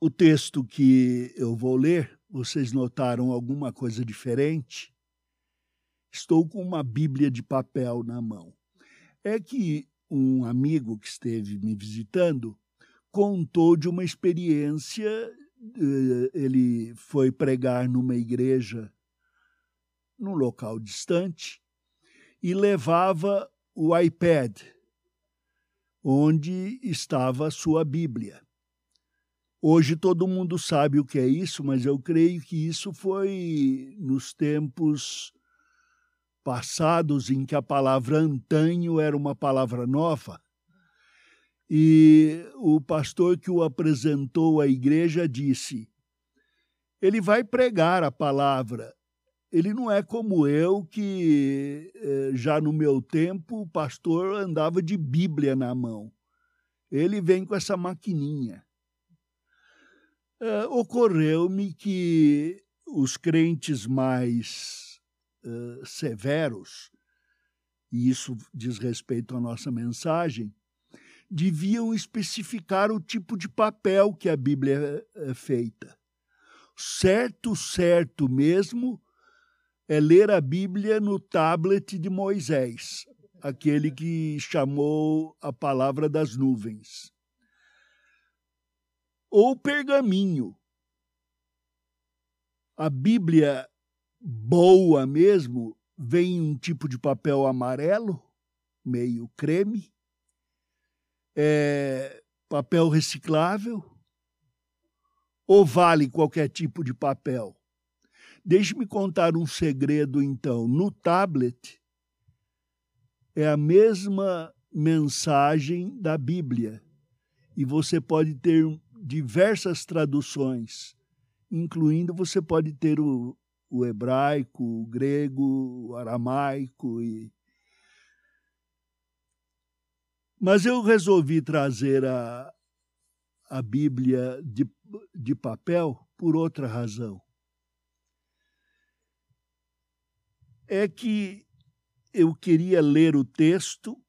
o texto que eu vou ler, vocês notaram alguma coisa diferente? Estou com uma Bíblia de papel na mão. É que um amigo que esteve me visitando contou de uma experiência. Eh, ele foi pregar numa igreja num local distante e levava o iPad, onde estava a sua Bíblia. Hoje todo mundo sabe o que é isso, mas eu creio que isso foi nos tempos passados em que a palavra antanho era uma palavra nova. E o pastor que o apresentou à igreja disse: ele vai pregar a palavra. Ele não é como eu, que eh, já no meu tempo o pastor andava de Bíblia na mão. Ele vem com essa maquininha. Uh, Ocorreu-me que os crentes mais uh, severos, e isso diz respeito à nossa mensagem, deviam especificar o tipo de papel que a Bíblia é feita. Certo, certo mesmo é ler a Bíblia no tablet de Moisés, aquele que chamou a palavra das nuvens ou pergaminho. A Bíblia boa mesmo vem em um tipo de papel amarelo, meio creme, é papel reciclável, ou vale qualquer tipo de papel? Deixe-me contar um segredo então. No tablet é a mesma mensagem da Bíblia e você pode ter diversas traduções, incluindo você pode ter o, o hebraico, o grego, o aramaico e mas eu resolvi trazer a, a Bíblia de, de papel por outra razão. É que eu queria ler o texto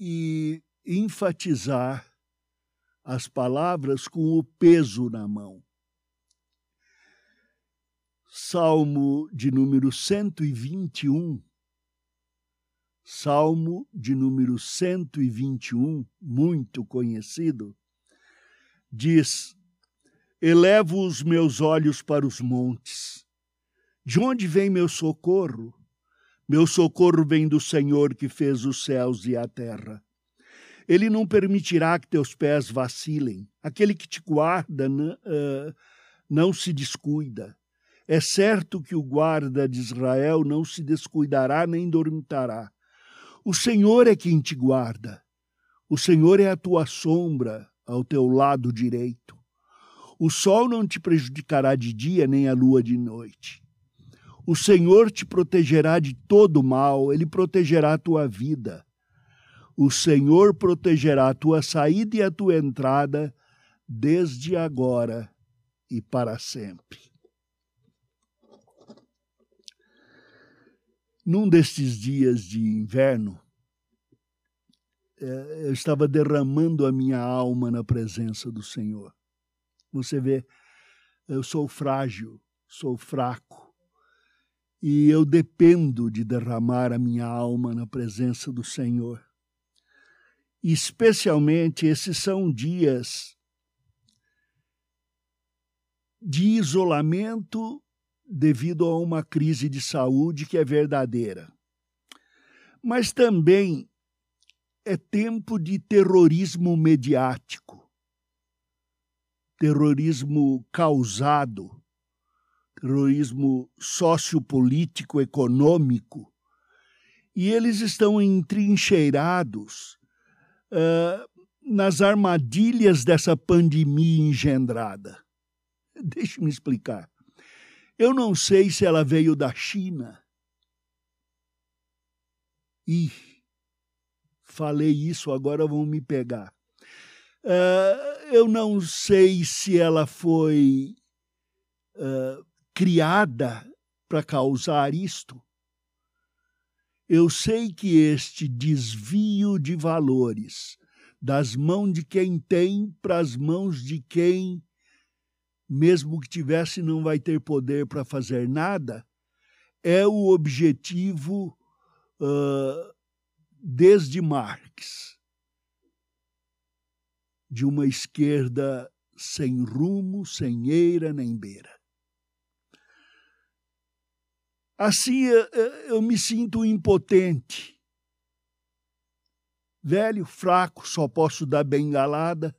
e enfatizar as palavras com o peso na mão. Salmo de número 121. Salmo de número 121, muito conhecido, diz: Elevo os meus olhos para os montes. De onde vem meu socorro? Meu socorro vem do Senhor que fez os céus e a terra. Ele não permitirá que teus pés vacilem. Aquele que te guarda não se descuida. É certo que o guarda de Israel não se descuidará nem dormitará. O Senhor é quem te guarda. O Senhor é a tua sombra ao teu lado direito. O sol não te prejudicará de dia, nem a lua de noite. O Senhor te protegerá de todo mal, ele protegerá a tua vida. O Senhor protegerá a tua saída e a tua entrada desde agora e para sempre. Num destes dias de inverno, é, eu estava derramando a minha alma na presença do Senhor. Você vê, eu sou frágil, sou fraco, e eu dependo de derramar a minha alma na presença do Senhor especialmente esses são dias de isolamento devido a uma crise de saúde que é verdadeira. Mas também é tempo de terrorismo mediático, terrorismo causado, terrorismo sociopolítico, econômico, e eles estão entrincheirados nas armadilhas dessa pandemia engendrada. Deixe-me explicar. Eu não sei se ela veio da China. Ih, falei isso, agora vão me pegar. Uh, eu não sei se ela foi uh, criada para causar isto. Eu sei que este desvio de valores das mãos de quem tem para as mãos de quem, mesmo que tivesse, não vai ter poder para fazer nada, é o objetivo uh, desde Marx de uma esquerda sem rumo, sem eira nem beira. Assim eu me sinto impotente velho, fraco, só posso dar bengalada.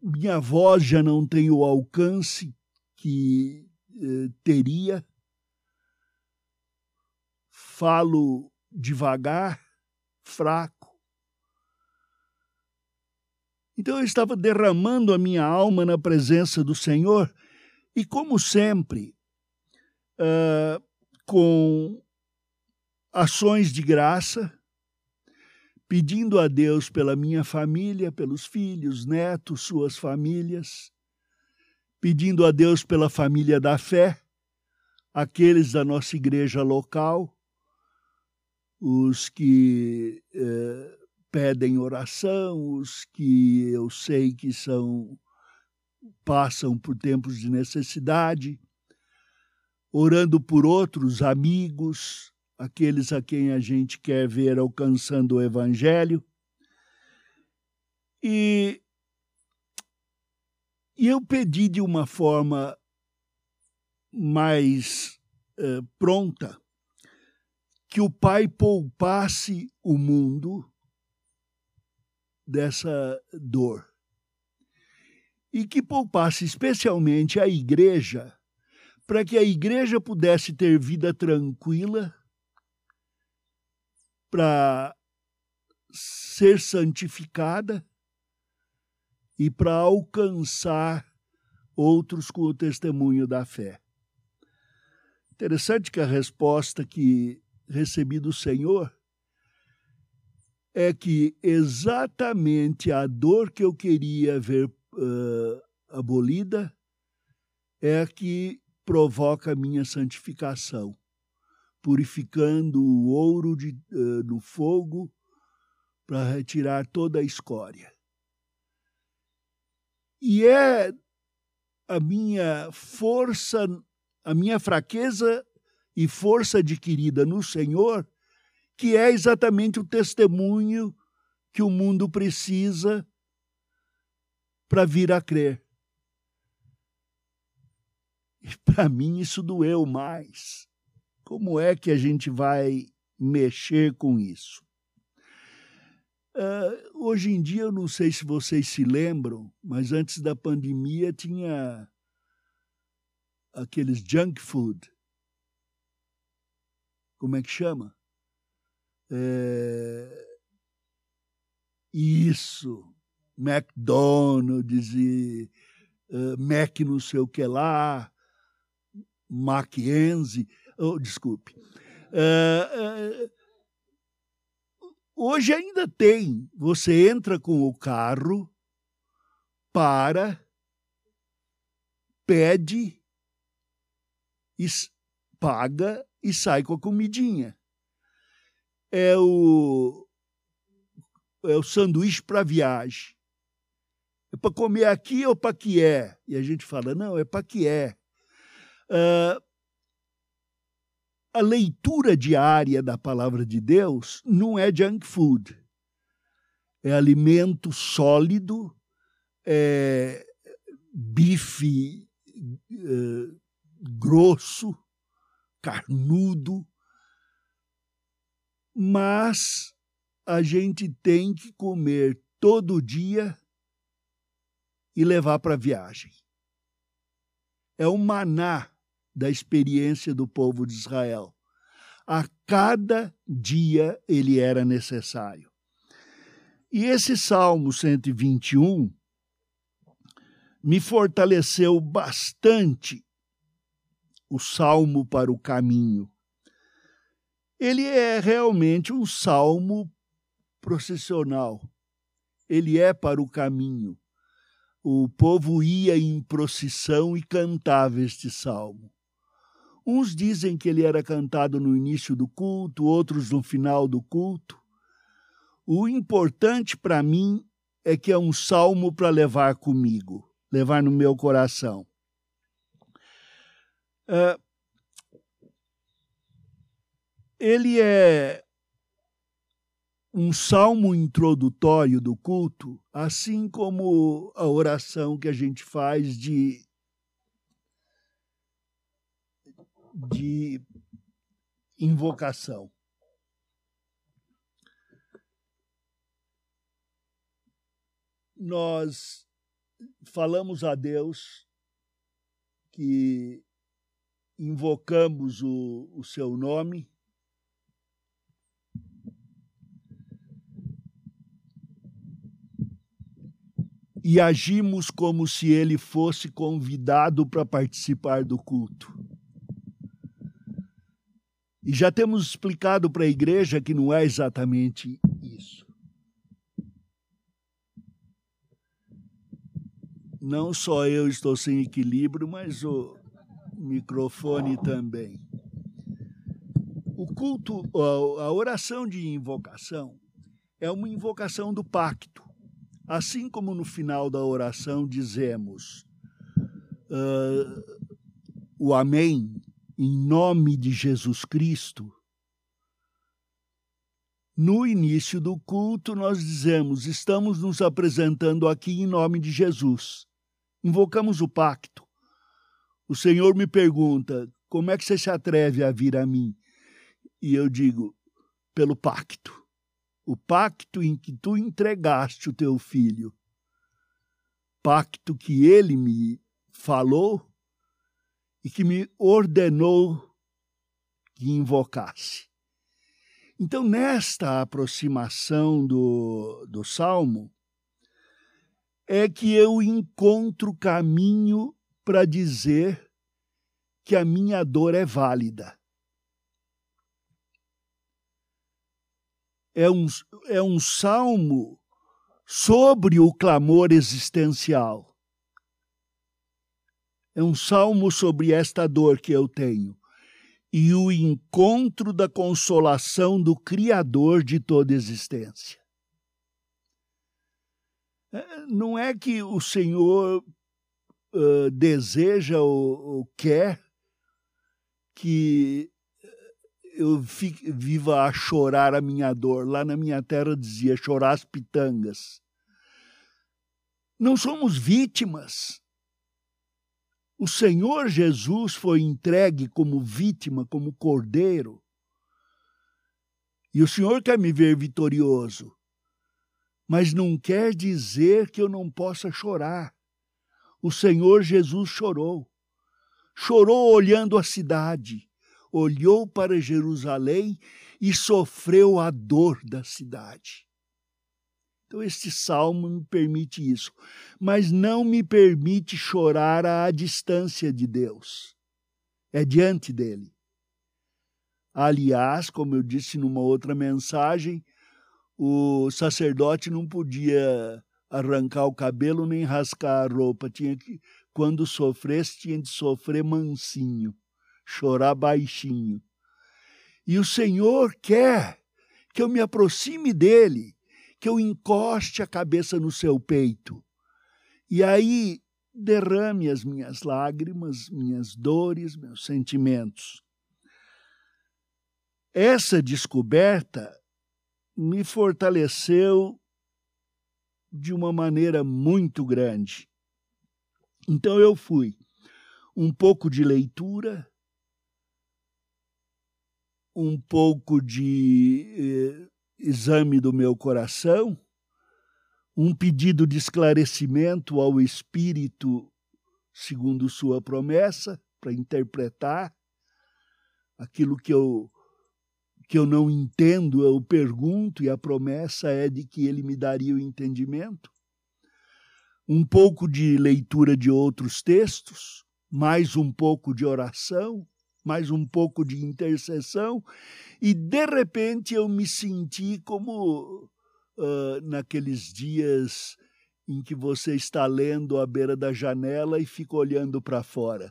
Minha voz já não tem o alcance que eh, teria. Falo devagar, fraco. Então eu estava derramando a minha alma na presença do Senhor e, como sempre, uh, com ações de graça, pedindo a Deus pela minha família, pelos filhos, netos, suas famílias, pedindo a Deus pela família da fé, aqueles da nossa igreja local, os que pedem oração, os que eu sei que são passam por tempos de necessidade, orando por outros amigos, aqueles a quem a gente quer ver alcançando o Evangelho. E, e eu pedi de uma forma mais eh, pronta que o Pai poupasse o mundo dessa dor e que poupasse especialmente a igreja, para que a igreja pudesse ter vida tranquila para ser santificada e para alcançar outros com o testemunho da fé. Interessante que a resposta que recebi do Senhor é que exatamente a dor que eu queria ver uh, abolida é a que provoca a minha santificação purificando o ouro de, uh, no fogo para retirar toda a escória. E é a minha força, a minha fraqueza e força adquirida no Senhor, que é exatamente o testemunho que o mundo precisa para vir a crer. E para mim isso doeu mais. Como é que a gente vai mexer com isso? Uh, hoje em dia, eu não sei se vocês se lembram, mas antes da pandemia tinha aqueles junk food. Como é que chama? É... Isso, McDonald's e uh, Mac não sei o que lá, Mackenzie oh, desculpe. Uh, uh, hoje ainda tem. Você entra com o carro, para, pede, e paga e sai com a comidinha. É o é o sanduíche para viagem. É para comer aqui ou para que é? E a gente fala, não, é para que é. Uh, a leitura diária da palavra de Deus não é junk food. É alimento sólido, é bife é, grosso, carnudo, mas a gente tem que comer todo dia e levar para viagem. É o maná da experiência do povo de Israel. A cada dia ele era necessário. E esse Salmo 121 me fortaleceu bastante o salmo para o caminho. Ele é realmente um salmo processional. Ele é para o caminho. O povo ia em procissão e cantava este salmo. Uns dizem que ele era cantado no início do culto, outros no final do culto. O importante para mim é que é um salmo para levar comigo, levar no meu coração. Uh, ele é um salmo introdutório do culto, assim como a oração que a gente faz de de invocação. Nós falamos a Deus que invocamos o, o seu nome e agimos como se ele fosse convidado para participar do culto. E já temos explicado para a igreja que não é exatamente isso. Não só eu estou sem equilíbrio, mas o microfone também. O culto, a oração de invocação é uma invocação do pacto. Assim como no final da oração dizemos uh, o Amém em nome de Jesus Cristo, no início do culto nós dizemos: estamos nos apresentando aqui em nome de Jesus. Invocamos o pacto. O Senhor me pergunta: como é que você se atreve a vir a mim? E eu digo: pelo pacto o pacto em que tu entregaste o teu filho, pacto que ele me falou e que me ordenou que invocasse. Então, nesta aproximação do, do Salmo, é que eu encontro caminho para dizer que a minha dor é válida. é um, é um salmo sobre o clamor existencial. É um salmo sobre esta dor que eu tenho e o encontro da consolação do Criador de toda existência. É, não é que o Senhor uh, deseja ou, ou quer que eu fico, viva a chorar a minha dor. Lá na minha terra dizia chorar as pitangas. Não somos vítimas. O Senhor Jesus foi entregue como vítima, como cordeiro. E o Senhor quer me ver vitorioso. Mas não quer dizer que eu não possa chorar. O Senhor Jesus chorou. Chorou olhando a cidade olhou para Jerusalém e sofreu a dor da cidade. Então, este salmo me permite isso, mas não me permite chorar à distância de Deus. É diante dele. Aliás, como eu disse numa outra mensagem, o sacerdote não podia arrancar o cabelo nem rascar a roupa, tinha que quando sofresse tinha de sofrer mansinho chorar baixinho. E o Senhor quer que eu me aproxime dele, que eu encoste a cabeça no seu peito. E aí derrame as minhas lágrimas, minhas dores, meus sentimentos. Essa descoberta me fortaleceu de uma maneira muito grande. Então eu fui um pouco de leitura, um pouco de eh, exame do meu coração, um pedido de esclarecimento ao Espírito, segundo sua promessa, para interpretar aquilo que eu que eu não entendo, eu pergunto e a promessa é de que ele me daria o entendimento. Um pouco de leitura de outros textos, mais um pouco de oração, mais um pouco de intercessão, e de repente eu me senti como uh, naqueles dias em que você está lendo à beira da janela e fica olhando para fora.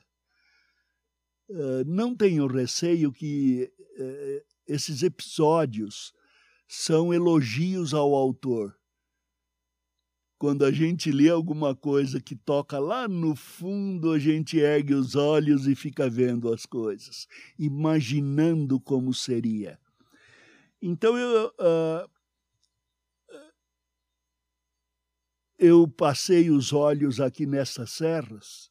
Uh, não tenho receio que uh, esses episódios são elogios ao autor. Quando a gente lê alguma coisa que toca lá no fundo, a gente ergue os olhos e fica vendo as coisas, imaginando como seria. Então eu, uh, eu passei os olhos aqui nessas serras.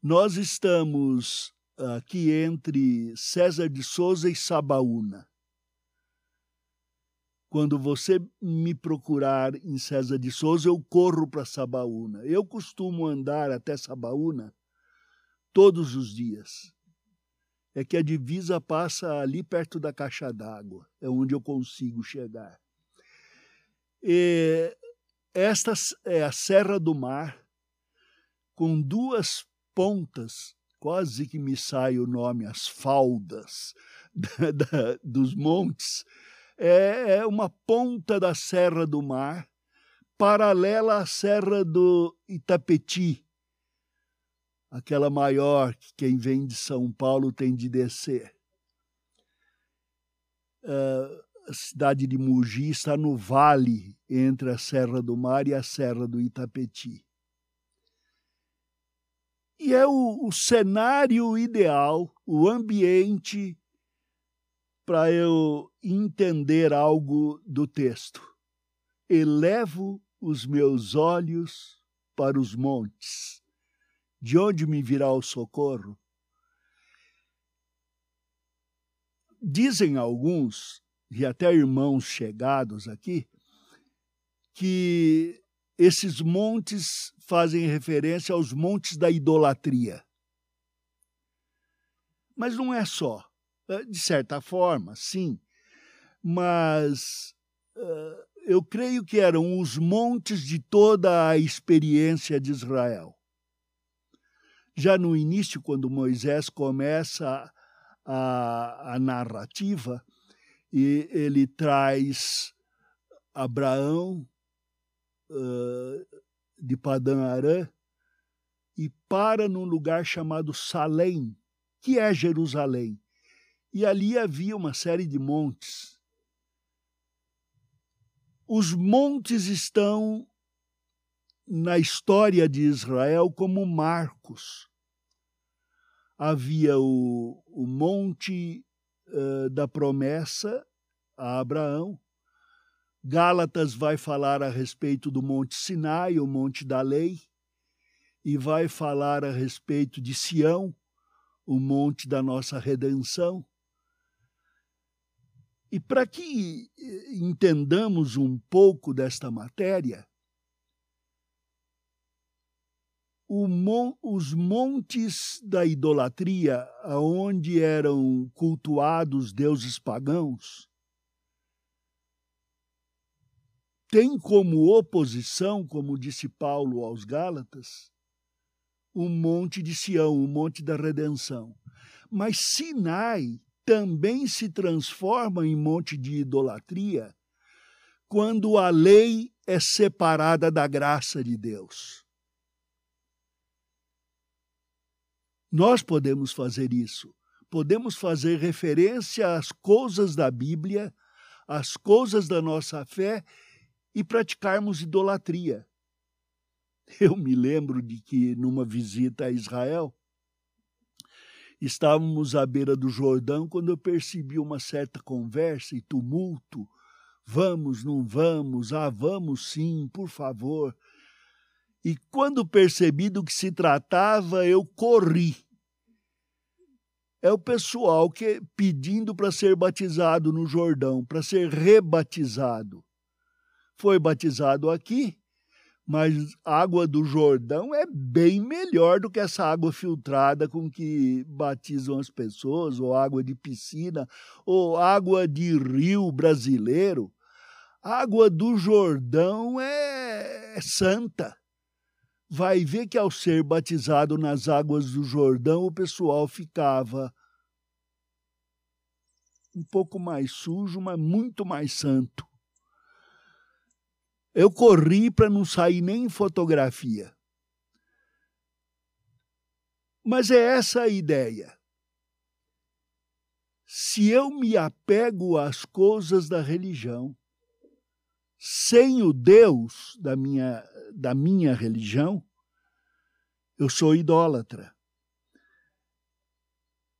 Nós estamos aqui entre César de Souza e Sabaúna. Quando você me procurar em César de Souza, eu corro para Sabaúna. Eu costumo andar até Sabaúna todos os dias. É que a divisa passa ali perto da caixa d'água, é onde eu consigo chegar. E esta é a Serra do Mar, com duas pontas, quase que me sai o nome, as faldas da, da, dos montes, é, é uma ponta da Serra do Mar, paralela à Serra do Itapeti, aquela maior que quem vem de São Paulo tem de descer. Uh, a cidade de Mogi está no vale entre a Serra do Mar e a Serra do Itapeti. E é o, o cenário ideal, o ambiente para eu entender algo do texto. Elevo os meus olhos para os montes. De onde me virá o socorro? Dizem alguns, e até irmãos chegados aqui, que esses montes fazem referência aos montes da idolatria. Mas não é só. Eh, de certa forma, sim, mas uh, eu creio que eram os montes de toda a experiência de Israel. Já no início, quando Moisés começa a, a narrativa, e ele traz Abraão uh, de Padã Arã e para num lugar chamado Salém, que é Jerusalém. E ali havia uma série de montes. Os montes estão na história de Israel como marcos. Havia o, o monte uh, da promessa a Abraão. Gálatas vai falar a respeito do Monte Sinai, o Monte da Lei, e vai falar a respeito de Sião, o monte da nossa redenção. E para que eh, entendamos um pouco desta matéria, mon, os montes da idolatria, onde eram cultuados deuses pagãos, tem como oposição, como disse Paulo aos Gálatas, o monte de Sião, o monte da redenção. Mas Sinai também se transforma em monte de idolatria quando a lei é separada da graça de Deus. Nós podemos fazer isso. Podemos fazer referência às coisas da Bíblia, às coisas da nossa fé e praticarmos idolatria. Eu me lembro de que, numa visita a Israel, Estávamos à beira do Jordão quando eu percebi uma certa conversa e tumulto. Vamos, não vamos, ah, vamos sim, por favor. E quando percebi do que se tratava, eu corri. É o pessoal que pedindo para ser batizado no Jordão, para ser rebatizado. Foi batizado aqui, mas a água do Jordão é bem melhor do que essa água filtrada com que batizam as pessoas, ou água de piscina, ou água de rio brasileiro. A água do Jordão é, é santa. Vai ver que ao ser batizado nas águas do Jordão, o pessoal ficava um pouco mais sujo, mas muito mais santo. Eu corri para não sair nem em fotografia. Mas é essa a ideia. se eu me apego às coisas da religião, sem o Deus da minha, da minha religião, eu sou idólatra.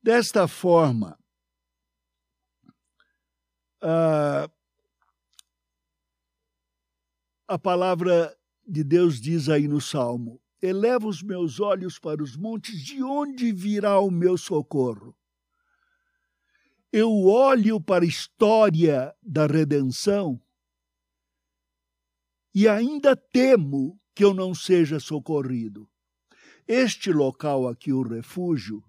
Desta forma, a, a palavra de Deus diz aí no Salmo: Eleva os meus olhos para os montes, de onde virá o meu socorro? Eu olho para a história da redenção e ainda temo que eu não seja socorrido. Este local aqui, o refúgio,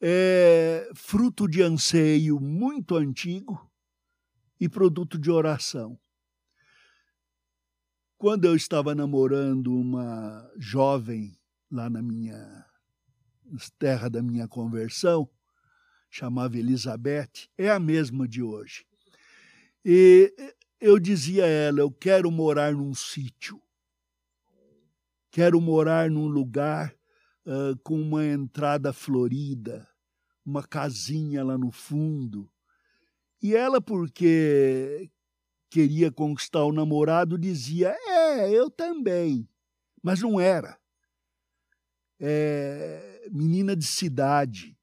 é fruto de anseio muito antigo e produto de oração. Quando eu estava namorando uma jovem lá na minha terra da minha conversão, chamava Elizabeth, é a mesma de hoje. E eu dizia a ela: eu quero morar num sítio, quero morar num lugar uh, com uma entrada florida, uma casinha lá no fundo. E ela, porque queria conquistar o namorado, dizia: É, eu também. Mas não era. É, menina de cidade,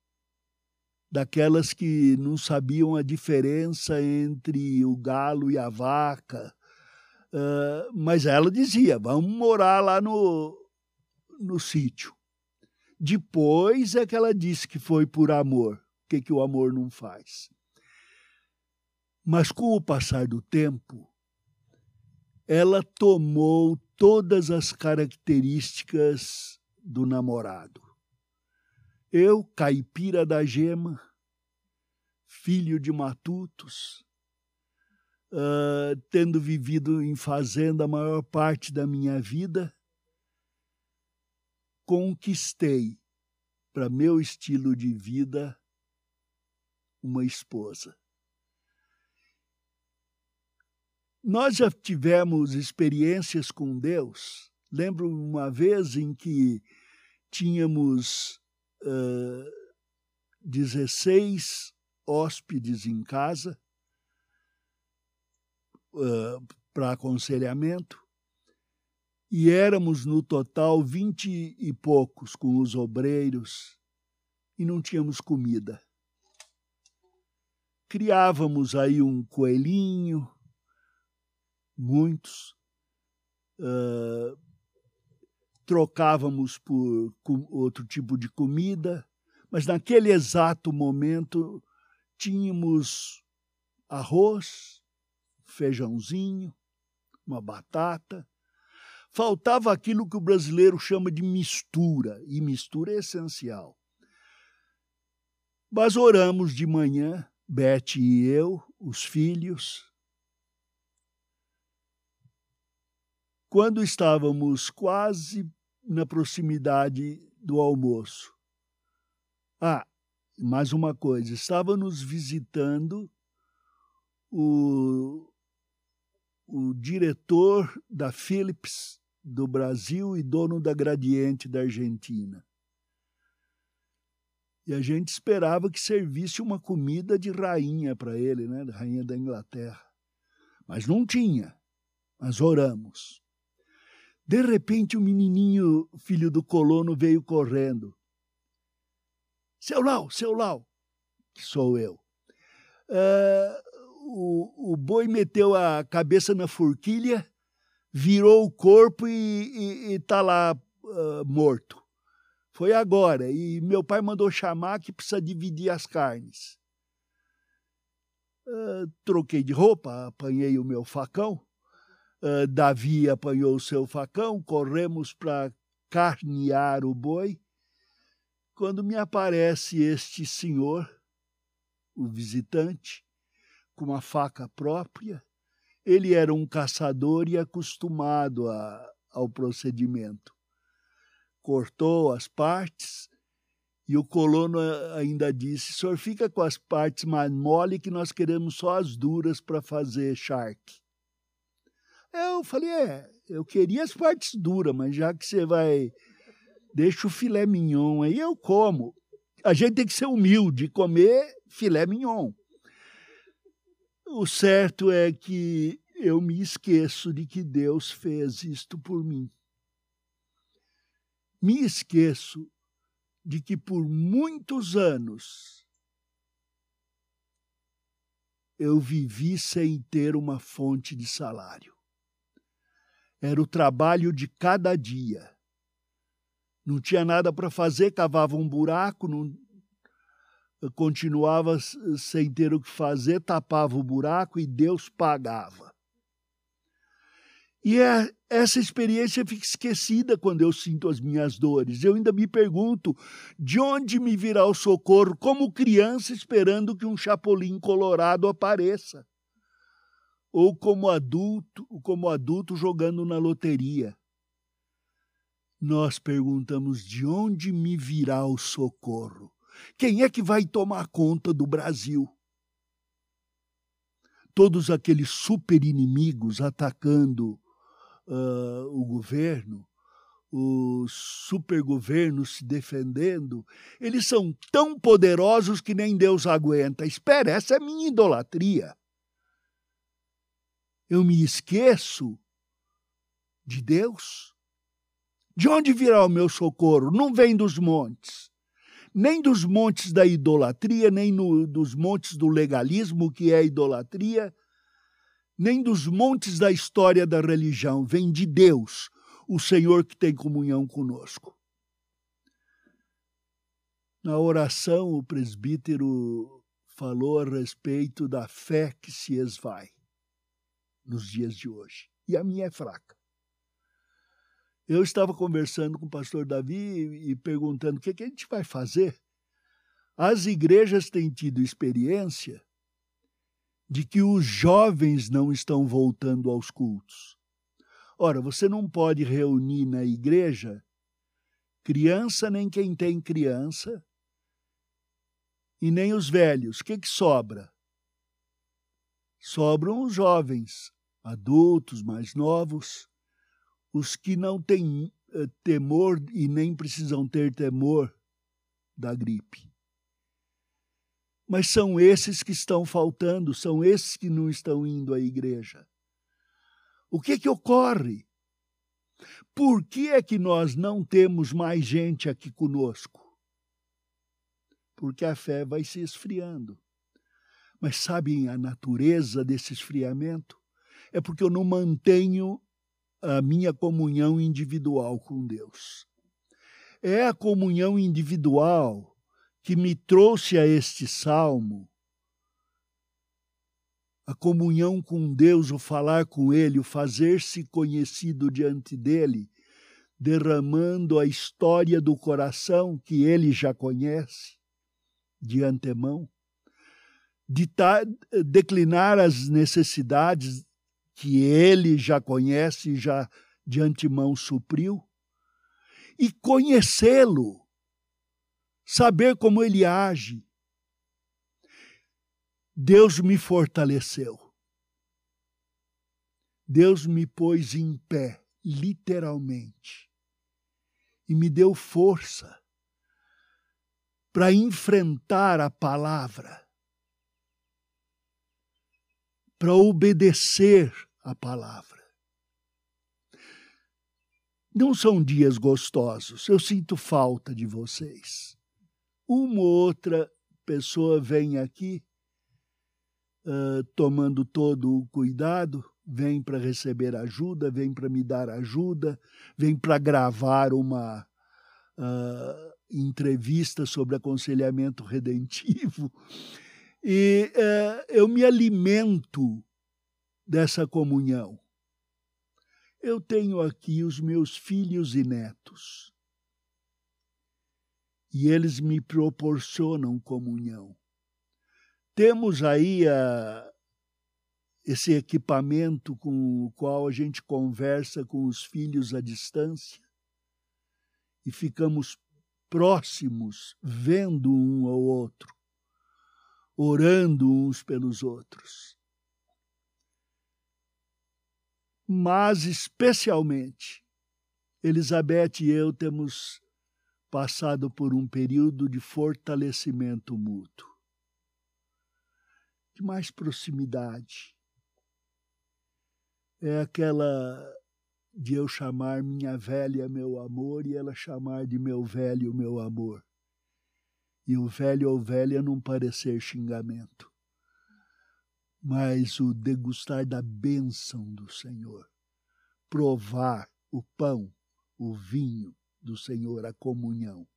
daquelas que não sabiam a diferença entre o galo e a vaca. Uh, mas ela dizia: vamos morar lá no, no sítio. Depois é que ela disse que foi por amor. O que, que o amor não faz? Mas com o passar do tempo, ela tomou todas as características do namorado. Eu, caipira da gema, filho de matutos, uh, tendo vivido em fazenda a maior parte da minha vida, conquistei para meu estilo de vida uma esposa. Nós já tivemos experiências com Deus. Lembro uma vez em que tínhamos uh, 16 hóspedes em casa uh, para aconselhamento e éramos no total vinte e poucos com os obreiros e não tínhamos comida. Criávamos aí um coelhinho, muitos. Uh, trocávamos por outro tipo de comida, mas naquele exato momento tínhamos arroz, feijãozinho, uma batata. Faltava aquilo que o brasileiro chama de mistura, e mistura é essencial. Mas oramos de manhã, Bete e eu, os filhos, quando estávamos quase na proximidade do almoço. Ah, mais uma coisa, estava nos visitando o, o diretor da Philips do Brasil e dono da Gradiente da Argentina. E a gente esperava que servisse uma comida de rainha para ele, né, rainha da Inglaterra. Mas não tinha. Mas oramos. De repente, o menininho, filho do colono, veio correndo. Seu Lau, seu Lau, que sou eu. Uh, o, o boi meteu a cabeça na forquilha, virou o corpo e está lá uh, morto. Foi agora. E meu pai mandou chamar que precisa dividir as carnes. Uh, troquei de roupa, apanhei o meu facão Uh, Davi apanhou seu facão, corremos para carnear o boi, quando me aparece este senhor, o visitante, com uma faca própria. Ele era um caçador e acostumado a, ao procedimento. Cortou as partes e o colono ainda disse: senhor fica com as partes mais mole que nós queremos só as duras para fazer charque. Eu falei, é, eu queria as partes duras, mas já que você vai. Deixa o filé mignon aí, eu como. a gente tem que ser humilde, comer filé mignon. O certo é que eu me esqueço de que Deus fez isto por mim. Me esqueço de que por muitos anos eu vivi sem ter uma fonte de salário. Era o trabalho de cada dia. Não tinha nada para fazer, cavava um buraco, não, continuava sem ter o que fazer, tapava o buraco e Deus pagava. E é, essa experiência fica esquecida quando eu sinto as minhas dores. Eu ainda me pergunto de onde me virá o socorro, como criança esperando que um chapolim colorado apareça. Ou como adulto, como adulto jogando na loteria. Nós perguntamos de onde me virá o socorro. Quem é que vai tomar conta do Brasil? Todos aqueles super inimigos atacando uh, o governo, os supergovernos se defendendo, eles são tão poderosos que nem Deus aguenta. Espera, essa é minha idolatria. Eu me esqueço de Deus. De onde virá o meu socorro? Não vem dos montes. Nem dos montes da idolatria, nem no, dos montes do legalismo, que é a idolatria, nem dos montes da história da religião, vem de Deus, o Senhor que tem comunhão conosco. Na oração, o presbítero falou a respeito da fé que se esvai nos dias de hoje. E a minha é fraca. Eu estava conversando com o pastor Davi e perguntando o que, que a gente vai fazer. As igrejas têm tido experiência de que os jovens não estão voltando aos cultos. Ora, você não pode reunir na igreja criança nem quem tem criança e nem os velhos. O que, que sobra? Sobram os jovens, adultos, mais novos, os que não têm eh, temor e nem precisam ter temor da gripe. Mas são esses que estão faltando, são esses que não estão indo à igreja. O que que ocorre? Por que é que nós não temos mais gente aqui conosco? Porque a fé vai se esfriando. Mas sabem a natureza desse esfriamento? É porque eu não mantenho a minha comunhão individual com Deus. É a comunhão individual que me trouxe a este salmo, a comunhão com Deus, o falar com Ele, o fazer-se conhecido diante dele, derramando a história do coração que ele já conhece de antemão, de declinar as necessidades que ele já conhece e já de antemão supriu, e conhecê-lo saber como ele age. Deus me fortaleceu. Deus me pôs em pé, literalmente, e me deu força para enfrentar a palavra, para obedecer a palavra. Não são dias gostosos, eu sinto falta de vocês uma ou outra pessoa vem aqui uh, tomando todo o cuidado, vem para receber ajuda, vem para me dar ajuda, vem para gravar uma uh, entrevista sobre aconselhamento redentivo. E uh, eu me alimento dessa comunhão. Eu tenho aqui os meus filhos e netos e eles me proporcionam comunhão. Temos aí a, esse equipamento com o qual a gente conversa com os filhos à distância e ficamos próximos, vendo um ao outro, orando uns pelos outros. Mas, especialmente, Elizabeth e eu temos passado por um período de fortalecimento mútuo, de mais proximidade. É aquela de eu chamar minha velha meu amor e ela chamar de meu velho meu amor. E o velho ou velha não parecer xingamento, mas o degustar da bênção do Senhor, provar o pão, o vinho, do Senhor, a comunhão.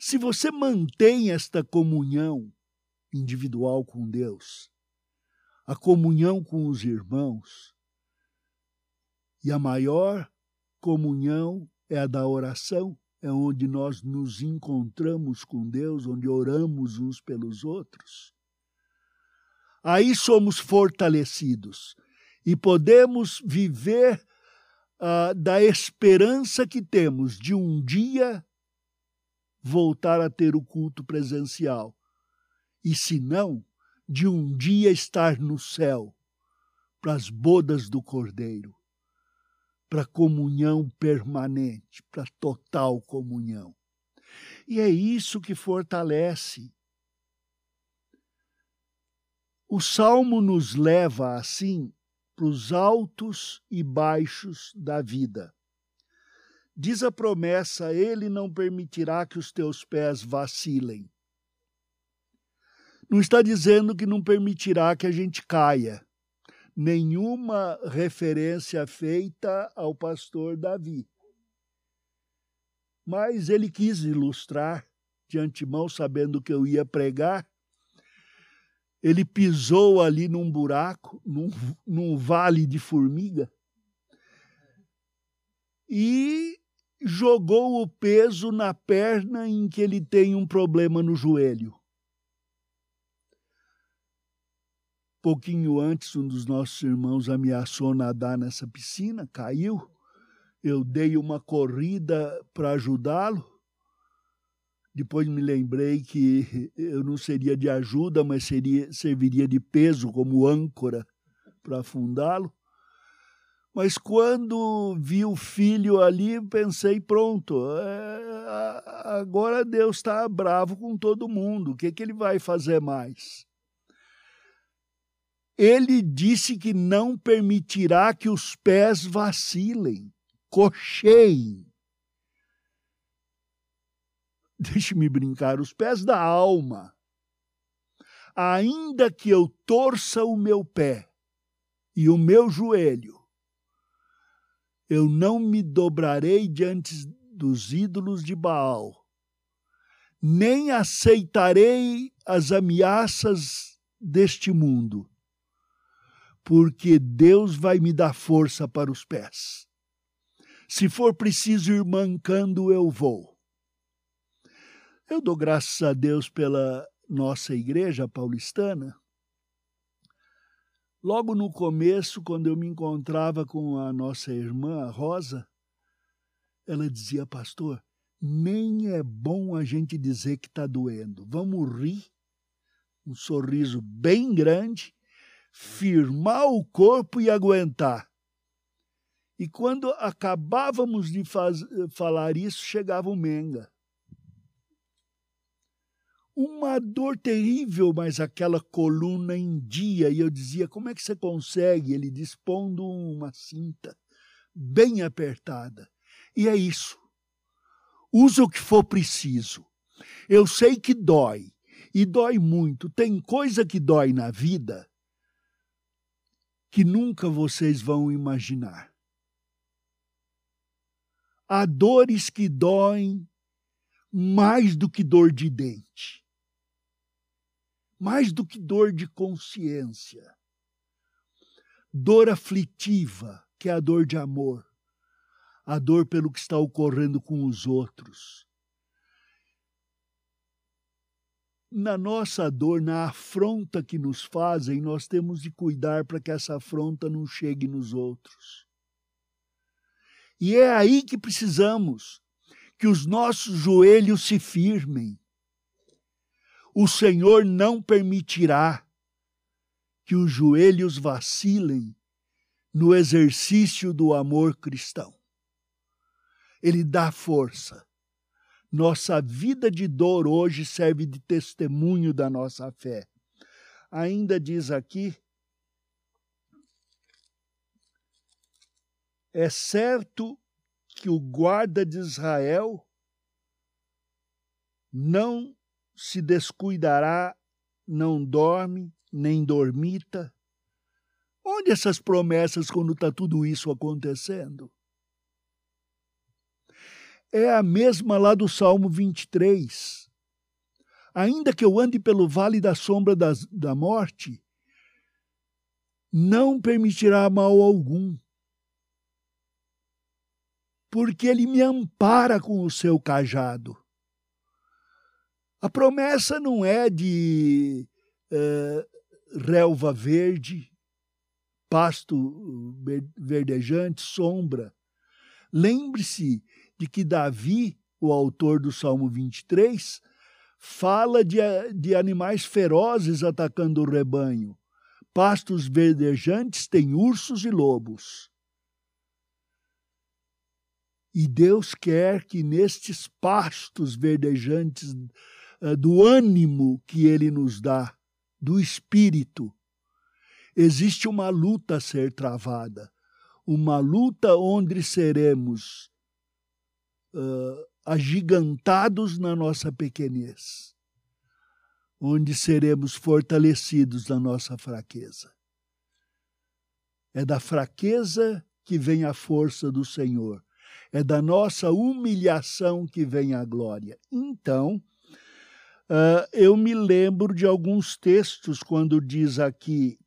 Se você mantém esta comunhão individual com Deus, a comunhão com os irmãos, e a maior comunhão é a da oração, é onde nós nos encontramos com Deus, onde oramos uns pelos outros. Aí somos fortalecidos e podemos viver uh, da esperança que temos de um dia voltar a ter o culto presencial. E se não, de um dia estar no céu, para as bodas do Cordeiro, para comunhão permanente, para total comunhão. E é isso que fortalece. O salmo nos leva assim para os altos e baixos da vida. Diz a promessa: Ele não permitirá que os teus pés vacilem. Não está dizendo que não permitirá que a gente caia. Nenhuma referência feita ao pastor Davi. Mas ele quis ilustrar de antemão, sabendo que eu ia pregar, ele pisou ali num buraco, num, num vale de formiga, e jogou o peso na perna em que ele tem um problema no joelho. Pouquinho antes, um dos nossos irmãos ameaçou nadar nessa piscina, caiu. Eu dei uma corrida para ajudá-lo. Depois me lembrei que eu não seria de ajuda, mas seria, serviria de peso como âncora para afundá-lo. Mas quando vi o filho ali, pensei: pronto, é, agora Deus está bravo com todo mundo, o que, que ele vai fazer mais? Ele disse que não permitirá que os pés vacilem, cocheiem deixe-me brincar, os pés da alma. Ainda que eu torça o meu pé e o meu joelho, eu não me dobrarei diante dos ídolos de Baal, nem aceitarei as ameaças deste mundo, porque Deus vai me dar força para os pés. Se for preciso ir mancando, eu vou eu dou graças a Deus pela nossa igreja paulistana. Logo no começo, quando eu me encontrava com a nossa irmã, a Rosa, ela dizia, pastor, nem é bom a gente dizer que está doendo. Vamos rir, um sorriso bem grande, firmar o corpo e aguentar. E quando acabávamos de faz, falar isso, chegava o Menga uma dor terrível, mas aquela coluna em dia. E eu dizia: como é que você consegue? Ele dispondo uma cinta bem apertada. E é isso. Usa o que for preciso. Eu sei que dói, e dói muito. Tem coisa que dói na vida que nunca vocês vão imaginar. Há dores que doem mais do que dor de dente mais do que dor de consciência. Dor aflitiva, que é a dor de amor, a dor pelo que está ocorrendo com os outros. Na nossa dor, na afronta que nos fazem, nós temos de cuidar para que essa afronta não chegue nos outros. E é aí que precisamos que os nossos joelhos se firmem, o Senhor não permitirá que os joelhos vacilem no exercício do amor cristão. Ele dá força, Nossa vida de dor hoje serve de testemunho da nossa fé. Ainda diz aqui: é certo que o guarda de Israel não se descuidará, não dorme, nem dormita. Onde essas promessas quando está tudo isso acontecendo? É a mesma lá do Salmo 23. Ainda que eu ande pelo vale da sombra das, da morte, não permitirá mal algum, porque ele me ampara com o seu cajado. A promessa não é de uh, relva verde, pasto verdejante, sombra. Lembre-se de que Davi, o autor do Salmo 23, fala de, de animais ferozes atacando o rebanho. Pastos verdejantes têm ursos e lobos. E Deus quer que nestes pastos verdejantes uh, do ânimo que Ele nos dá, do espírito, existe uma luta a ser travada, uma luta onde seremos uh, agigantados na nossa pequenez, onde seremos fortalecidos na nossa fraqueza. É da fraqueza que vem a força do Senhor, é da nossa humilhação que vem a glória. Então, uh, eu me lembro de alguns textos quando diz aqui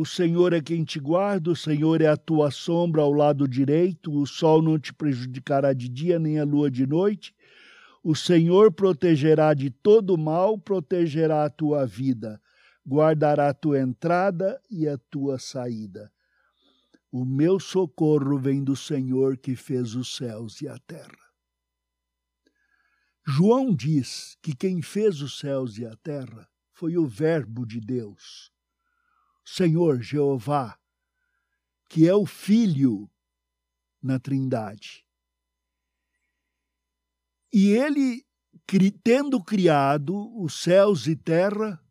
O Senhor é quem te guarda, o Senhor é a tua sombra ao lado direito, o sol não te prejudicará de dia, nem a lua de noite. O Senhor protegerá de todo mal, protegerá a tua vida, guardará a tua entrada e a tua saída. O meu socorro vem do Senhor que fez os céus e a terra. João diz que quem fez os céus e a terra foi o Verbo de Deus Senhor Jeová, que é o Filho na Trindade. E ele, tendo criado os céus e terra,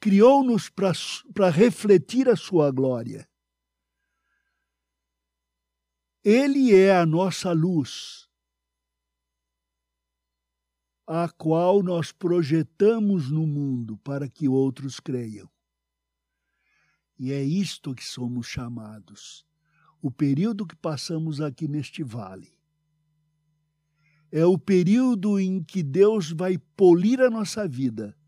criou-nos para refletir a sua glória. Ele é a nossa luz, a qual nós projetamos no mundo para que outros creiam. E é isto que somos chamados. O período que passamos aqui neste vale. É o período em que Deus vai polir a nossa vida,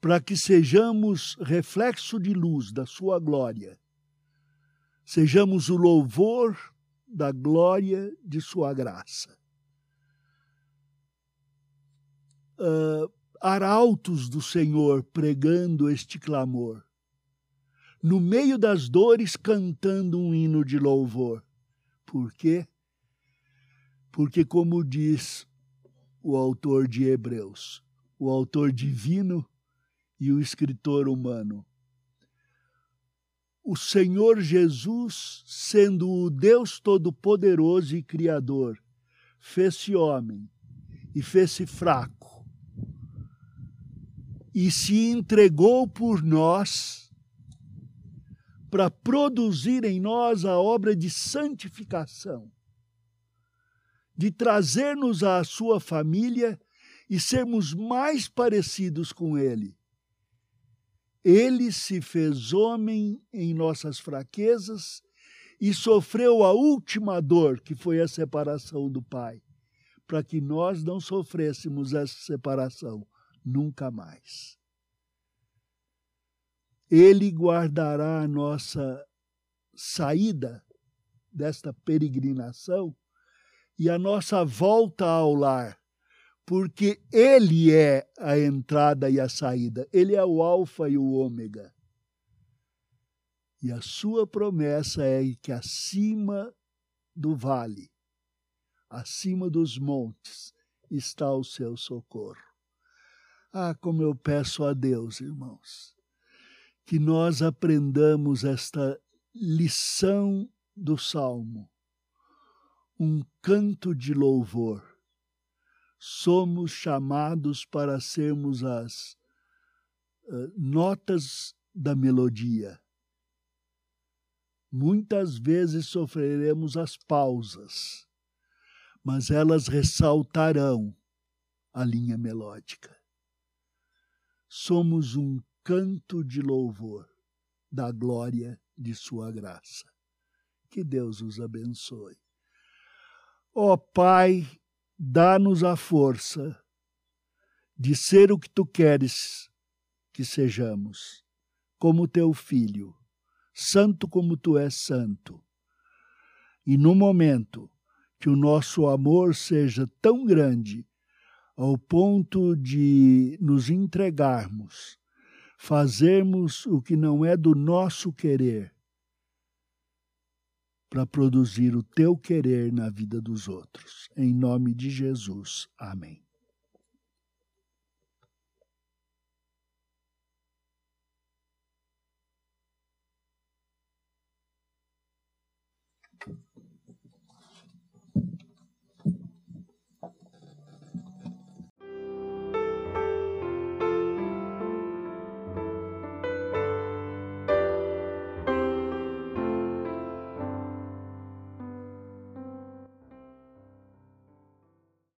para que sejamos reflexo de luz da Sua glória. Sejamos o louvor da glória de Sua graça. Uh, arautos do Senhor pregando este clamor no meio das dores, cantando um hino de louvor. Por quê? Porque, como diz o autor de Hebreus, o autor divino e o escritor humano, o Senhor Jesus, sendo o Deus Todo-Poderoso e Criador, fez-se homem e fez-se fraco e se entregou por nós para produzir em nós a obra de santificação, de trazer-nos à sua família e sermos mais parecidos com Ele. Ele se fez homem em nossas fraquezas e sofreu a última dor, que foi a separação do Pai, para que nós não sofrêssemos essa separação nunca mais. Ele guardará a nossa saída desta peregrinação e a nossa volta ao lar, porque Ele é a entrada e a saída, Ele é o Alfa e o Ômega. E a sua promessa é que acima do vale, acima dos montes, está o seu socorro. Ah, como eu peço a Deus, irmãos, que nós aprendamos esta lição do salmo, um canto de louvor. Somos chamados para sermos as uh, notas da melodia. Muitas vezes sofreremos as pausas, mas elas ressaltarão a linha melódica. Somos um canto de louvor da glória de Sua graça. Que Deus os abençoe. Ó oh, Pai, dá-nos a força de ser o que Tu queres que sejamos, como Teu Filho, santo como Tu és santo. E no momento que o nosso amor seja tão grande ao ponto de nos entregarmos, fazermos o que não é do nosso querer, para produzir o teu querer na vida dos outros. Em nome de Jesus. Amém.